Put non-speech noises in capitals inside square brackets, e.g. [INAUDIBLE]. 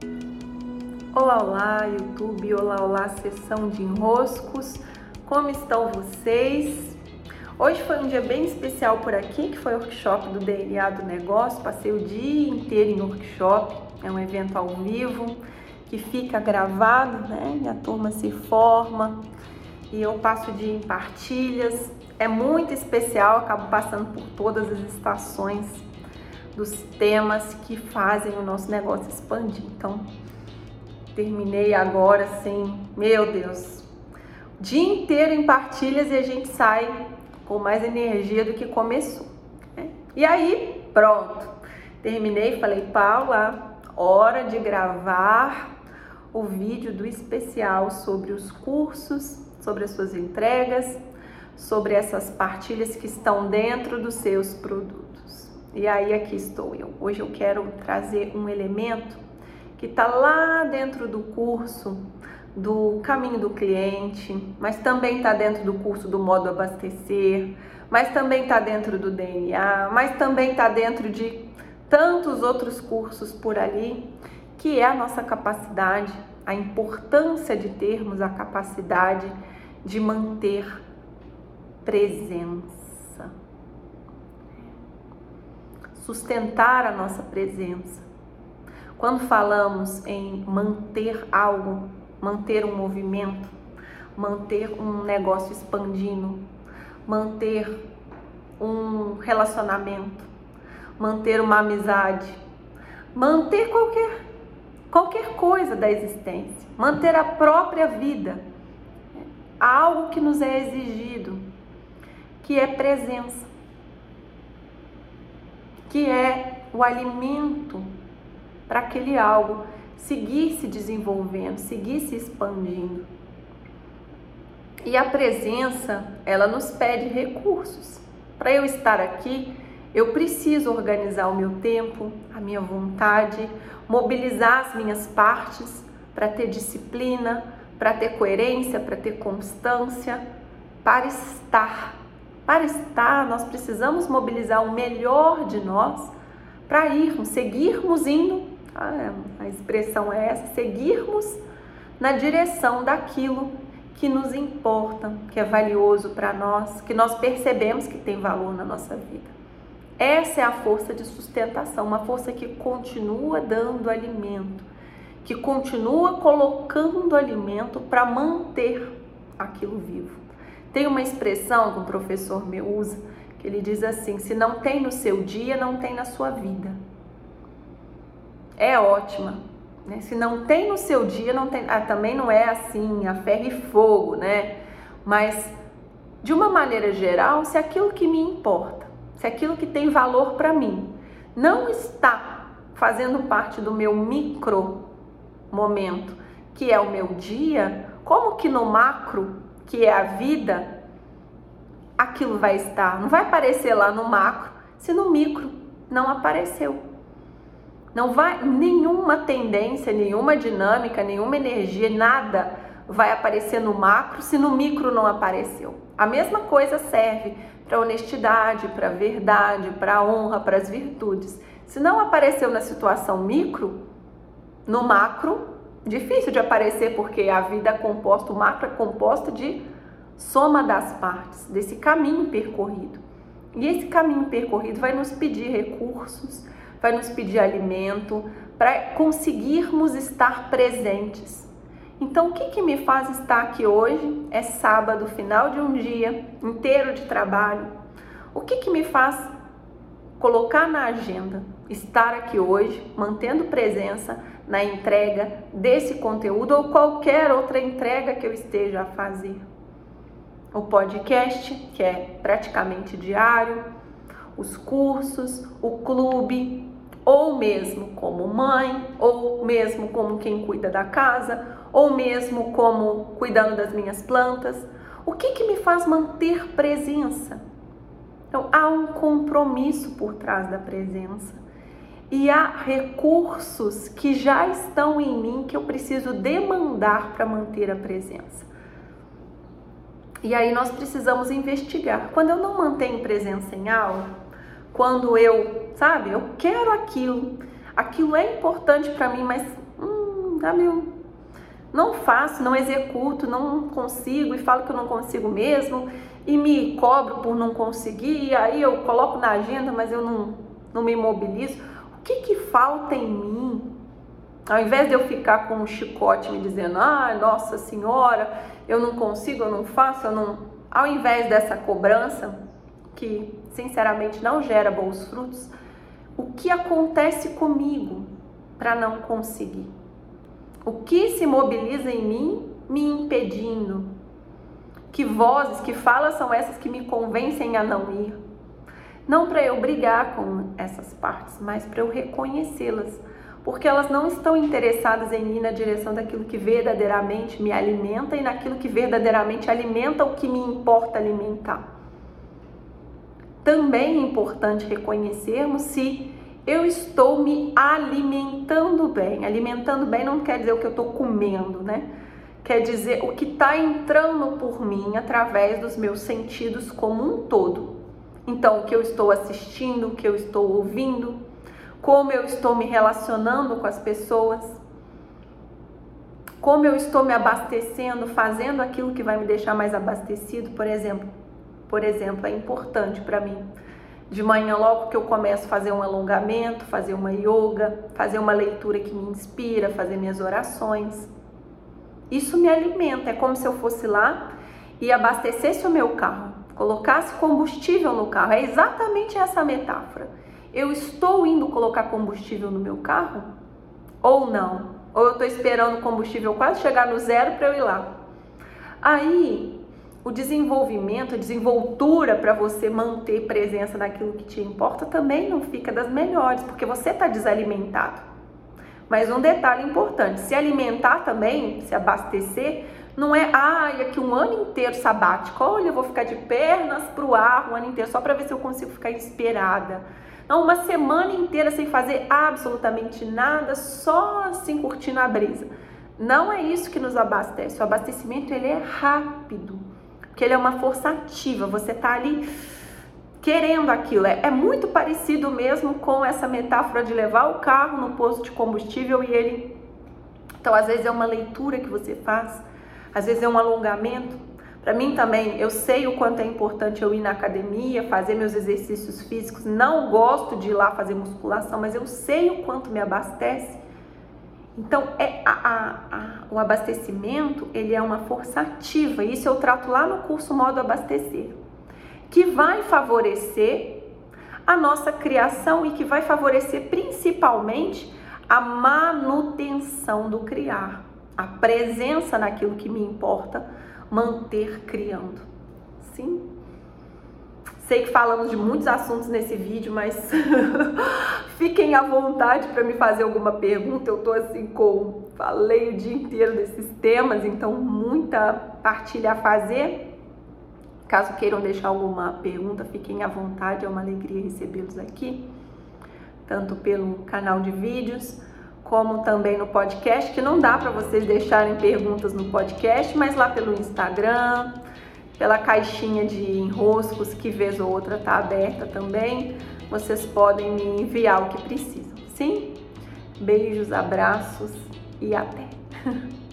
Olá, olá, YouTube, olá, olá, sessão de enroscos, como estão vocês? Hoje foi um dia bem especial por aqui, que foi o workshop do DNA do negócio, passei o dia inteiro em workshop, é um evento ao vivo, que fica gravado, né, e a turma se forma, e eu passo o dia em partilhas, é muito especial, acabo passando por todas as estações dos temas que fazem o nosso negócio expandir, então terminei agora assim, meu Deus, dia inteiro em partilhas e a gente sai com mais energia do que começou. Né? E aí, pronto, terminei, falei, Paula, hora de gravar o vídeo do especial sobre os cursos, sobre as suas entregas, sobre essas partilhas que estão dentro dos seus produtos. E aí aqui estou eu. Hoje eu quero trazer um elemento que está lá dentro do curso do caminho do cliente, mas também está dentro do curso do modo abastecer, mas também está dentro do DNA, mas também está dentro de tantos outros cursos por ali, que é a nossa capacidade, a importância de termos a capacidade de manter presença, sustentar a nossa presença. Quando falamos em manter algo, manter um movimento, manter um negócio expandindo, manter um relacionamento, manter uma amizade, manter qualquer qualquer coisa da existência, manter a própria vida, algo que nos é exigido, que é presença, que é o alimento para aquele algo seguir se desenvolvendo, seguir se expandindo. E a presença, ela nos pede recursos. Para eu estar aqui, eu preciso organizar o meu tempo, a minha vontade, mobilizar as minhas partes para ter disciplina, para ter coerência, para ter constância, para estar. Para estar, nós precisamos mobilizar o melhor de nós para irmos, seguirmos indo a, expressão é essa, seguirmos na direção daquilo que nos importa, que é valioso para nós, que nós percebemos que tem valor na nossa vida. Essa é a força de sustentação, uma força que continua dando alimento, que continua colocando alimento para manter aquilo vivo. Tem uma expressão que um professor meu usa, que ele diz assim: se não tem no seu dia, não tem na sua vida é ótima. Né? Se não tem no seu dia, não tem. Ah, também não é assim, a ferro e fogo, né? Mas de uma maneira geral, se aquilo que me importa, se aquilo que tem valor para mim, não está fazendo parte do meu micro momento, que é o meu dia, como que no macro, que é a vida, aquilo vai estar? Não vai aparecer lá no macro, se no micro não apareceu. Não vai nenhuma tendência, nenhuma dinâmica, nenhuma energia, nada vai aparecer no macro se no micro não apareceu. A mesma coisa serve para honestidade, para verdade, para honra, para as virtudes. Se não apareceu na situação micro, no macro, difícil de aparecer porque a vida é composta, o macro é composto de soma das partes, desse caminho percorrido. E esse caminho percorrido vai nos pedir recursos, vai nos pedir alimento, para conseguirmos estar presentes. Então, o que, que me faz estar aqui hoje? É sábado, final de um dia inteiro de trabalho. O que, que me faz colocar na agenda estar aqui hoje, mantendo presença na entrega desse conteúdo ou qualquer outra entrega que eu esteja a fazer? O podcast, que é praticamente diário, os cursos, o clube, ou mesmo como mãe, ou mesmo como quem cuida da casa, ou mesmo como cuidando das minhas plantas. O que, que me faz manter presença? Então, há um compromisso por trás da presença. E há recursos que já estão em mim que eu preciso demandar para manter a presença. E aí nós precisamos investigar. Quando eu não mantenho presença em aula, quando eu, sabe, eu quero aquilo, aquilo é importante para mim, mas hum, não faço, não executo, não consigo e falo que eu não consigo mesmo e me cobro por não conseguir e aí eu coloco na agenda, mas eu não, não me mobilizo. O que que falta em mim? Ao invés de eu ficar com um chicote me dizendo, ah, nossa senhora, eu não consigo, eu não faço, eu não. Ao invés dessa cobrança, que sinceramente não gera bons frutos, o que acontece comigo para não conseguir? O que se mobiliza em mim me impedindo? Que vozes, que falas são essas que me convencem a não ir? Não para eu brigar com essas partes, mas para eu reconhecê-las porque elas não estão interessadas em ir na direção daquilo que verdadeiramente me alimenta e naquilo que verdadeiramente alimenta o que me importa alimentar. Também é importante reconhecermos se eu estou me alimentando bem. Alimentando bem não quer dizer o que eu estou comendo, né? Quer dizer o que está entrando por mim através dos meus sentidos como um todo. Então, o que eu estou assistindo, o que eu estou ouvindo, como eu estou me relacionando com as pessoas, como eu estou me abastecendo, fazendo aquilo que vai me deixar mais abastecido, por exemplo. Por exemplo, é importante para mim. De manhã, logo que eu começo a fazer um alongamento, fazer uma yoga, fazer uma leitura que me inspira, fazer minhas orações. Isso me alimenta, é como se eu fosse lá e abastecesse o meu carro, colocasse combustível no carro. É exatamente essa metáfora eu estou indo colocar combustível no meu carro? Ou não? Ou eu estou esperando o combustível quase chegar no zero para eu ir lá? Aí, o desenvolvimento, a desenvoltura para você manter presença naquilo que te importa também não fica das melhores, porque você está desalimentado. Mas um detalhe importante: se alimentar também, se abastecer, não é, ah, aqui um ano inteiro sabático, olha, eu vou ficar de pernas para o ar um ano inteiro só para ver se eu consigo ficar inspirada não, uma semana inteira sem fazer absolutamente nada, só assim curtindo a brisa. Não é isso que nos abastece. O abastecimento ele é rápido, porque ele é uma força ativa. Você está ali querendo aquilo. É, é, muito parecido mesmo com essa metáfora de levar o carro no posto de combustível e ele. Então, às vezes é uma leitura que você faz, às vezes é um alongamento, para mim também, eu sei o quanto é importante eu ir na academia, fazer meus exercícios físicos. Não gosto de ir lá fazer musculação, mas eu sei o quanto me abastece. Então, é a, a, a, o abastecimento ele é uma força ativa. Isso eu trato lá no curso Modo Abastecer, que vai favorecer a nossa criação e que vai favorecer principalmente a manutenção do criar, a presença naquilo que me importa manter criando. Sim? Sei que falamos de muitos assuntos nesse vídeo, mas [LAUGHS] fiquem à vontade para me fazer alguma pergunta. Eu tô assim com falei o dia inteiro desses temas, então muita partilha a fazer. Caso queiram deixar alguma pergunta, fiquem à vontade, é uma alegria recebê-los aqui, tanto pelo canal de vídeos como também no podcast, que não dá para vocês deixarem perguntas no podcast, mas lá pelo Instagram, pela caixinha de enroscos que vez ou outra está aberta também, vocês podem me enviar o que precisam. Sim? Beijos, abraços e até! [LAUGHS]